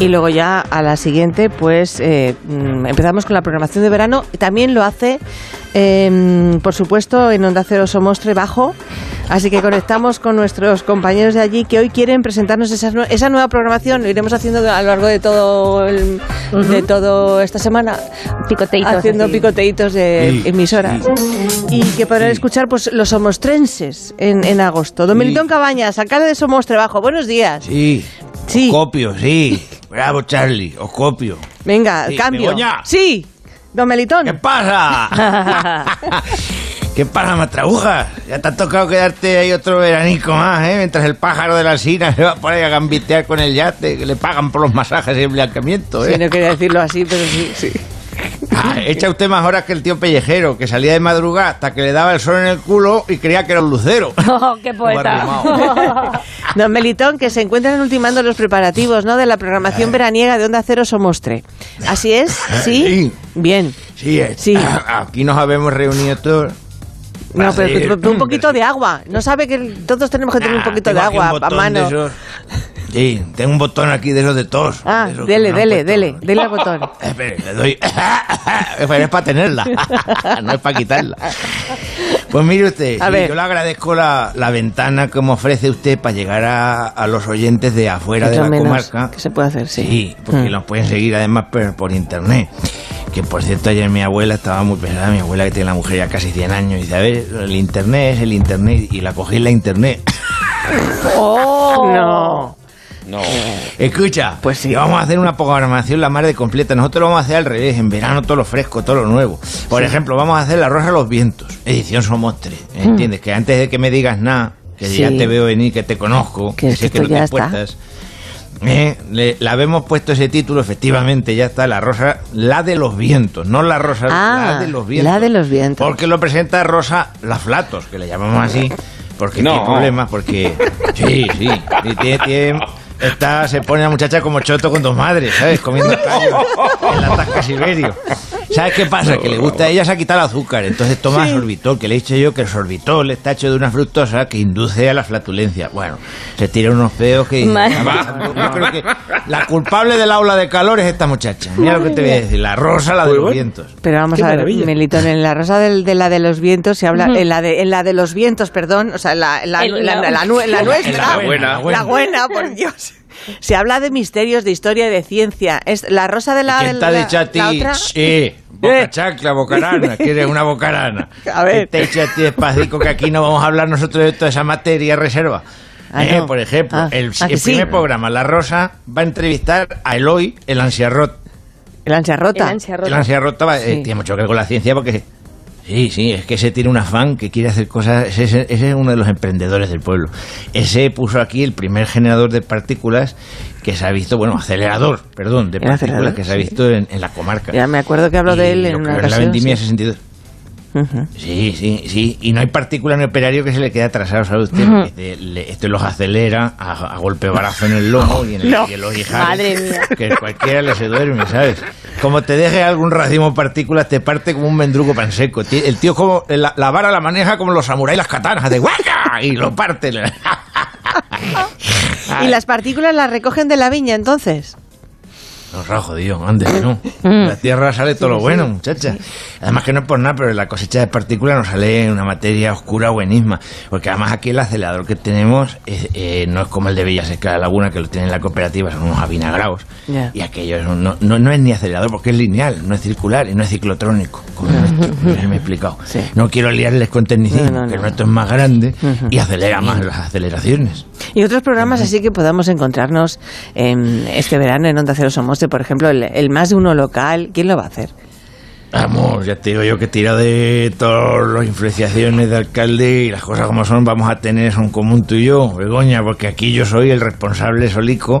y luego ya a la siguiente, pues eh, mm, empezamos con la programación de verano. También lo hace, eh, por supuesto, en Onda Cero Somostre Bajo. Así que conectamos con nuestros compañeros de allí que hoy quieren presentarnos esa, nue- esa nueva programación. Lo iremos haciendo a lo largo de todo el- de todo esta semana. Picoteitos, Haciendo así. picoteitos de Sí, emisoras. Y que podrán escuchar pues los somostrenses en, en agosto. Don Sí. Melitón Cabañas, alcalde de Somostre Bajo. Buenos días. Sí. Sí. Os copio, sí. Bravo, Charlie. Os copio. Venga, Sí, cambio. Begoña. Sí. Don Melitón. ¿Qué pasa? (laughs) ¿Qué pasa, matrabujas? Ya te ha tocado quedarte ahí otro veranico más, ¿eh? Mientras el pájaro de la sina se va por ahí a gambitear con el yate, que le pagan por los masajes y el blanqueamiento, ¿eh? Sí, no quería decirlo así, pero sí, sí. Ah, echa usted más horas que el tío pellejero, que salía de madrugada hasta que le daba el sol en el culo y creía que era un lucero. (laughs) Oh, ¡Qué poeta! (laughs) Don Melitón, que se encuentran ultimando los preparativos ¿no? de la programación veraniega de Onda Cero Somostre. ¿Así es? ¿Sí? Sí. Bien. Sí, eh, Sí. aquí nos habemos reunido todos. No, pero, un poquito de agua. ¿No sabe que todos tenemos que tener un poquito de Ah, Tengo aquí agua a de mano? Sí, tengo un botón aquí de esos de tos. Ah, de dele, han dele, dele, dele al botón. (laughs) Espere, le doy. (laughs) Es para tenerla, (laughs) no es para quitarla. Pues mire usted, A sí, ver. yo le agradezco la, la ventana que me ofrece usted para llegar a, a los oyentes de afuera de la menos comarca. que se puede hacer, sí. Sí, porque Mm. los pueden seguir además por, por internet. Que por cierto, ayer mi abuela estaba muy pesada, mi abuela que tiene la mujer ya casi 100 años, y dice, a ver, el internet es el internet, y la cogí en la internet. (laughs) ¡Oh! No. No. Escucha, pues sí. vamos a hacer una programación la más de completa. Nosotros lo vamos a hacer al revés, en verano todo lo fresco, todo lo nuevo. Por Sí. ejemplo, vamos a hacer La Rosa de los Vientos, edición Somostre. Mm. ¿Entiendes? Que antes de que me digas nada, que Sí. ya te veo venir, que te conozco, Que sé que no te está. Eh, le, la habemos puesto ese título, efectivamente, ya está, la rosa, la de los vientos, no la rosa, Ah, la de los vientos. la de los vientos. Porque lo presenta Rosa Laflatos, que le llamamos así, porque No. no. problemas, porque sí, sí, y tiene, tiene- está, se pone la muchacha como choto con dos madres, ¿sabes? Comiendo callos en la tasca Siberio. ¿Sabes qué pasa? Que le gusta a ella se ha quitado el azúcar, entonces toma Sí. sorbitol, que le he dicho yo que el sorbitol está hecho de una fructosa que induce a la flatulencia. Bueno, se tira unos peos que... Madre. Yo creo que la culpable del aula de calor es esta muchacha. Mira lo que te voy a decir, la rosa, la de los vientos. Pero vamos Qué a ver, maravilla. Melitón, en la rosa del- de la de los vientos se habla, en, la de, en la de los vientos, perdón, o sea, la, la, nuestra, la buena. la buena, por Dios. Se habla de misterios, de historia y de ciencia. Es la rosa de la, ¿Quién de te ha la- dicho a ti? la otra? Sí, boca chacla, bocarana, (laughs) que eres una bocarana. A ver. ¿Quién te ha dicho a ti despacito que aquí no vamos a hablar nosotros de toda esa materia reserva? Ah, Eh, no. Por ejemplo, Ah, el, ah, que el sí. primer programa, La Rosa, va a entrevistar a Eloy, el ansiarrot. El ansia rota. El ansia rota. El ansiarrot va- eh, tiene mucho que ver con la ciencia porque... Sí, sí, es que ese tiene un afán que quiere hacer cosas. Ese, es uno de los emprendedores del pueblo. Ese puso aquí el primer generador de partículas que se ha visto, bueno, acelerador, perdón, de partículas que se ha sí. visto en, en la comarca. Ya me acuerdo que hablo de Y él en lo una es la ocasión. vendimia sí. 62. Sí, sí, sí. Y no hay partícula ni operario que se le quede atrasado, ¿sabe usted? Este, le- este los acelera a, a golpe barazo en el lomo y en el, y en los ijares, Madre mía. Que cualquiera le se duerme, ¿sabes? Como te deje algún racimo de partículas, te parte como un mendrugo pan seco. El tío como la, la vara la maneja como los samuráis las katanas, de guaca y lo parte. (laughs) ¿Y las partículas las recogen de la viña entonces? No ha jodido, antes que no. Mm. La tierra sale todo lo bueno, muchacha. Además que no es por nada, pero la cosecha de partículas nos sale una materia oscura buenísima. Porque además aquí el acelerador que tenemos es, eh, no es como el de Villaseca de la Laguna, que lo tiene en la cooperativa, son unos avinagrados. Y aquello es un- no, no, no es ni acelerador porque es lineal, no es circular y no es ciclotrónico. Como no me he explicado. Sí. No quiero liarles con tecnicismo, No, que el nuestro es más grande y acelera más las aceleraciones. Y otros programas así que podamos encontrarnos en este verano en Onda Cero Somoste, por ejemplo, el, el más de uno local, ¿quién lo va a hacer? Vamos, ya te digo yo que tira de todas las influenciaciones de alcalde y las cosas como son, vamos a tener eso en común tú y yo, Begoña, porque aquí yo soy el responsable solico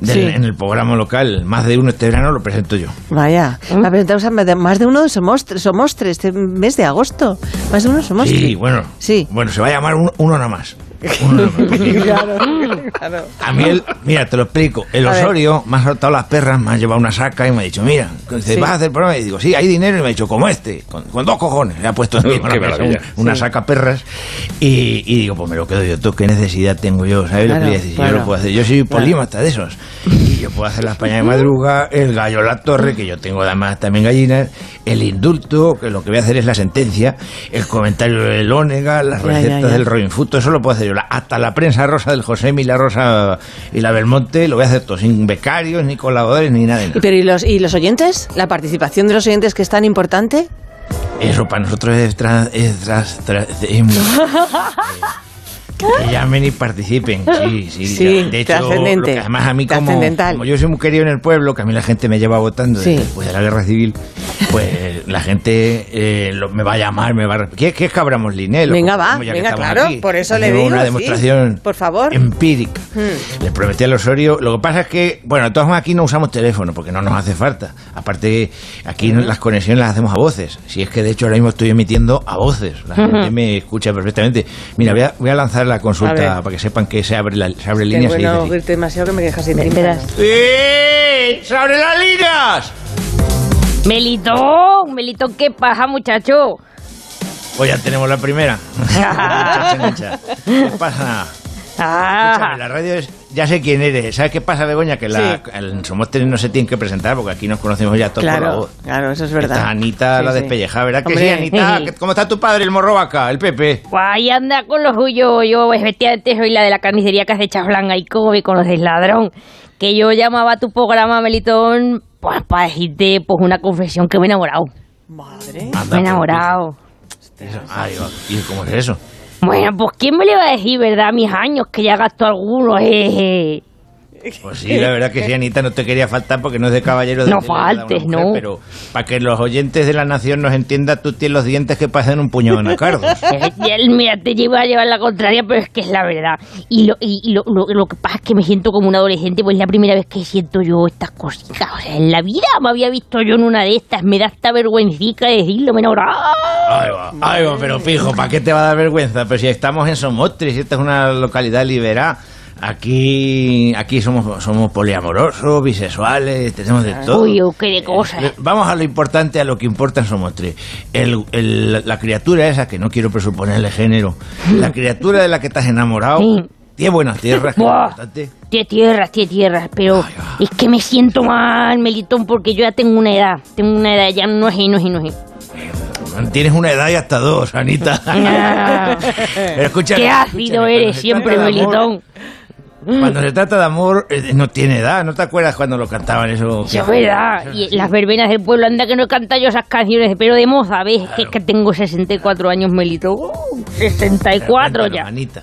del- Sí. en el programa local. Más de uno este verano lo presento yo. Vaya, la presentamos a más de uno de Somostre, Somostre este mes de agosto. Más de uno Somostre. Sí, bueno. Sí. Bueno, se va a llamar uno, uno nada más. A mí, el, mira, te lo explico. El A ver. Osorio me ha soltado las perras, me ha llevado una saca y me ha dicho, mira, Sí. ¿vas a hacer programa? Y digo, sí, hay dinero. Y me ha dicho, como este, con, con dos cojones. Le ha puesto un- una Sí. saca perras. Y, y digo, pues me lo quedo yo. ¿Tú qué necesidad tengo yo? ¿Sabes lo que Claro, le voy a decir? Yo lo puedo hacer. Yo soy Claro. polímata de esos. (laughs) Yo puedo hacer la España de madruga, el gallo la torre, que yo tengo además también gallinas, el indulto, que lo que voy a hacer es la sentencia, el comentario del Ónega, las Ya, ya, recetas ya. del eso lo puedo hacer yo. Hasta la prensa rosa del José y la rosa y la Belmonte lo voy a hacer todo, sin becarios, ni colaboradores, ni nada de nada. Pero ¿y los, ¿y los oyentes? ¿La participación de los oyentes que es tan importante? Eso para nosotros es, tras- es tras- tras- es muy- (laughs) Que llamen y participen, sí, sí. (laughs) Sí, de hecho, que además a mí como, yo soy muy querido en el pueblo, que a mí la gente me lleva votando Sí. después de la guerra civil, pues (laughs) la gente eh, lo- me va a llamar, me va a... ¿Qué, qué es que abramos Linel? Venga, va, venga, claro, por eso le digo, Una sí. demostración Por favor. empírica. Hmm. Le prometí al Osorio. Lo que pasa es que, bueno, formas aquí no usamos teléfono porque no nos hace falta. Aparte, aquí las conexiones las hacemos a voces. Si es que de hecho ahora mismo estoy emitiendo a voces. La gente me escucha perfectamente. Mira, voy a, voy a lanzar la consulta para que sepan que se abre, la, se abre Qué línea. se dice bueno así. oírte demasiado que me dejas sin. ¡Sí! ¡Se abren las líneas! Melitón, Melitón, ¿qué pasa, muchacho? Pues ya tenemos la primera. (laughs) Pasa. Ah, Escúchame, la radio es. Ya sé quién eres. ¿Sabes qué pasa, Begoña? Que la, el Somos Tres no se tienen que presentar porque aquí nos conocemos ya todos por la Claro, voz. claro, eso es verdad. Esta Anita Sí, la sí. despelleja, ¿verdad que sí, Anita? ¿Qué- (laughs) ¿Cómo está tu padre, el morro vaca, el Pepe? Guay, anda con lo suyo. Yo, efectivamente, soy la de la carnicería que hace chaflanga y como me conoces, ladrón. Que yo llamaba a tu programa, Melitón, pues para decirte pues una confesión que me he enamorado. Madre. Me he enamorado. ¿Y cómo es eso? Bueno, pues ¿quién me le va a decir, verdad, mis años, que ya gasto algunos? jeje? (laughs) Pues sí, la verdad que sí, Anita, no te quería faltar porque no es de caballero de No de faltes, mujer, no. Pero para que los oyentes de la nación nos entiendan, tú tienes los dientes que parecen un puñado de nacardos. (laughs) Eh, Mira, te llevo a llevar la contraria, pero es que es la verdad. Y lo, y, y lo, lo, lo que pasa es que me siento como un adolescente, pues es la primera vez que siento yo estas cositas. O sea, en la vida me había visto yo en una de estas. Me da esta vergüencica de decirlo, me he enamorado. Ahí va, ahí va, pero fijo, ¿para qué te va a dar vergüenza? Pero si estamos en Somostris, esta es una localidad liberal. Aquí, aquí somos, somos poliamorosos, bisexuales, tenemos de todo. Uy, oh, qué de cosas. Eh, Vamos a lo importante, a lo que importa. El, el- la criatura esa, que no quiero presuponerle género, la criatura de la que estás enamorado, tiene buenas tierras, que. Tiene tierras, tiene tierras, pero es que me siento mal, Melitón, porque yo ya tengo una edad. Tengo una edad, ya no es y no es y no es. Tienes una edad y hasta dos, Anita. Ah. (laughs) Pero escúchame, Qué ácido eres siempre, Melitón. Cuando se trata de amor, eh, no tiene edad. ¿No te acuerdas cuando lo cantaban eso? Sí, es verdad. Y las verbenas del pueblo, anda que no he cantado yo esas canciones, pero de moza, ¿ves? Que, es que tengo 64 años, Melito. Uh, 64 Cuéntanos, ya. Anita.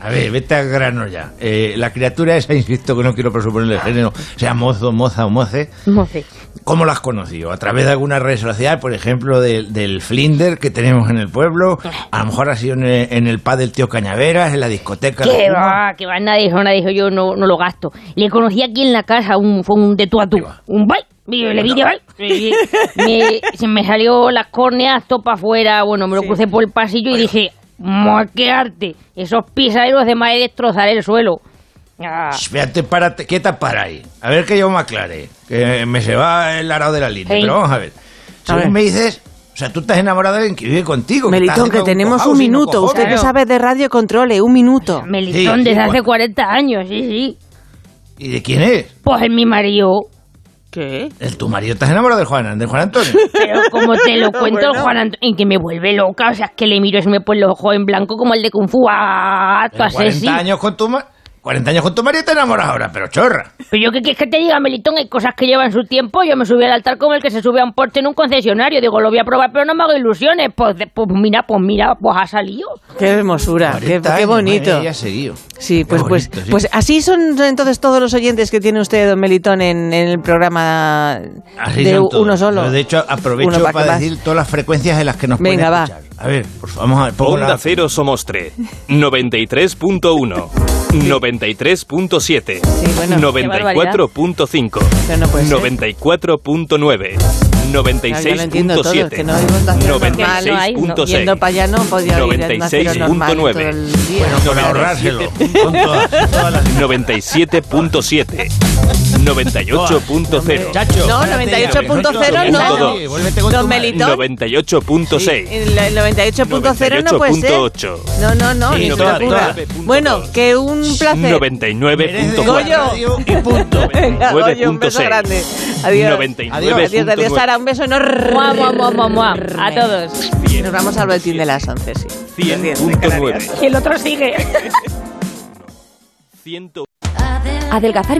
A ver, vete al grano ya. Eh, la criatura esa, (laughs) insisto que no quiero presuponerle género, sea mozo, moza o moce, Moce. ¿cómo la has conocido? ¿A través de alguna red social, por ejemplo, del, del Flinder que tenemos en el pueblo? A lo mejor ha sido en el, en el pub del tío Cañaveras, en la discoteca. Cuba. va, que va, eso, nada de eso, yo no, no lo gasto. Le conocí aquí en la casa, un, fue un de tú a tú. Un bye. Le vi. Y me, se me salió las córneas, todo para afuera. Bueno, me lo crucé por el pasillo y dije, ¡mua, qué arte! Esos pisaderos de más de destrozar el suelo. Ah, Espérate, párate, quieta para ahí. A ver que yo me aclare. Que me se va el arado de la línea. Pero vamos a ver. Según ver. me dices, o sea, tú estás enamorado de alguien que vive contigo. que Melitón, que haciendo tenemos un minuto. Usted que cojones. sabe de radio, controle, un minuto. Melitón, Sí, desde sí, hace bueno. 40 años, sí, sí. ¿Y de quién es? Pues es mi marido. ¿Qué? El, ¿Tu marido estás enamorado de Juan, de Juan Antonio? (laughs) Pero como te lo (laughs) cuento, Bueno. Juan Antonio, en que me vuelve loca, o sea, es que le miro y se me ponen los ojos en blanco como el de Kung Fu. ¡Ah! Tú Pero haces 40 así. años con tu ma- 40 años con tu marido te enamoras ahora, pero chorra. Pero yo qué quieres que te diga, Melitón, hay cosas que llevan su tiempo. Yo me subí al altar como el que se sube a un porche en un concesionario. Digo, lo voy a probar, pero no me hago ilusiones. Pues, pues mira, pues mira, pues ha salido. Qué hermosura, qué, 40 qué años, bonito. ya ha seguido. Sí, pues, pues, sí. pues así son entonces todos los oyentes que tiene usted, don Melitón, en, en el programa Así de uno solo. Yo, de hecho, aprovecho para decir todas las frecuencias en las que nos Venga, pueden va. A ver, pues vamos a ver. Onda la- Cero Somos 3, 93.1. 93.7, bueno, qué barbaridad. 94.5, Pero no puede ser. 94.9, Claro, yo lo entiendo todo, es que 96.7, no oigo un normal, no hay, no. Yendo 96.6, para allá no podía oír el nacero normal todo 96.9. el día. Con ahorrárselo. Con todas, todas las 97.7, 98.0, No, 98.0 no. Sí, vuélvete con Don tu madre. Melitón. 98.6. El, el 98.0 no puede ser. 98.8. No, no, no, Sí, ni se te ocurra. Bueno, que un placer. 99.4. Goyo. (laughs) (laughs) Venga, Goyo, un beso 9.6. grande. Adiós. 99.9. Adiós, adiós, Sara, un beso enorme. Mua, mua, mua, mua, mua. A todos. Nos vamos al boletín de las 11, sí. 100.9. Y el otro sigue. (laughs) 100. Adelgazar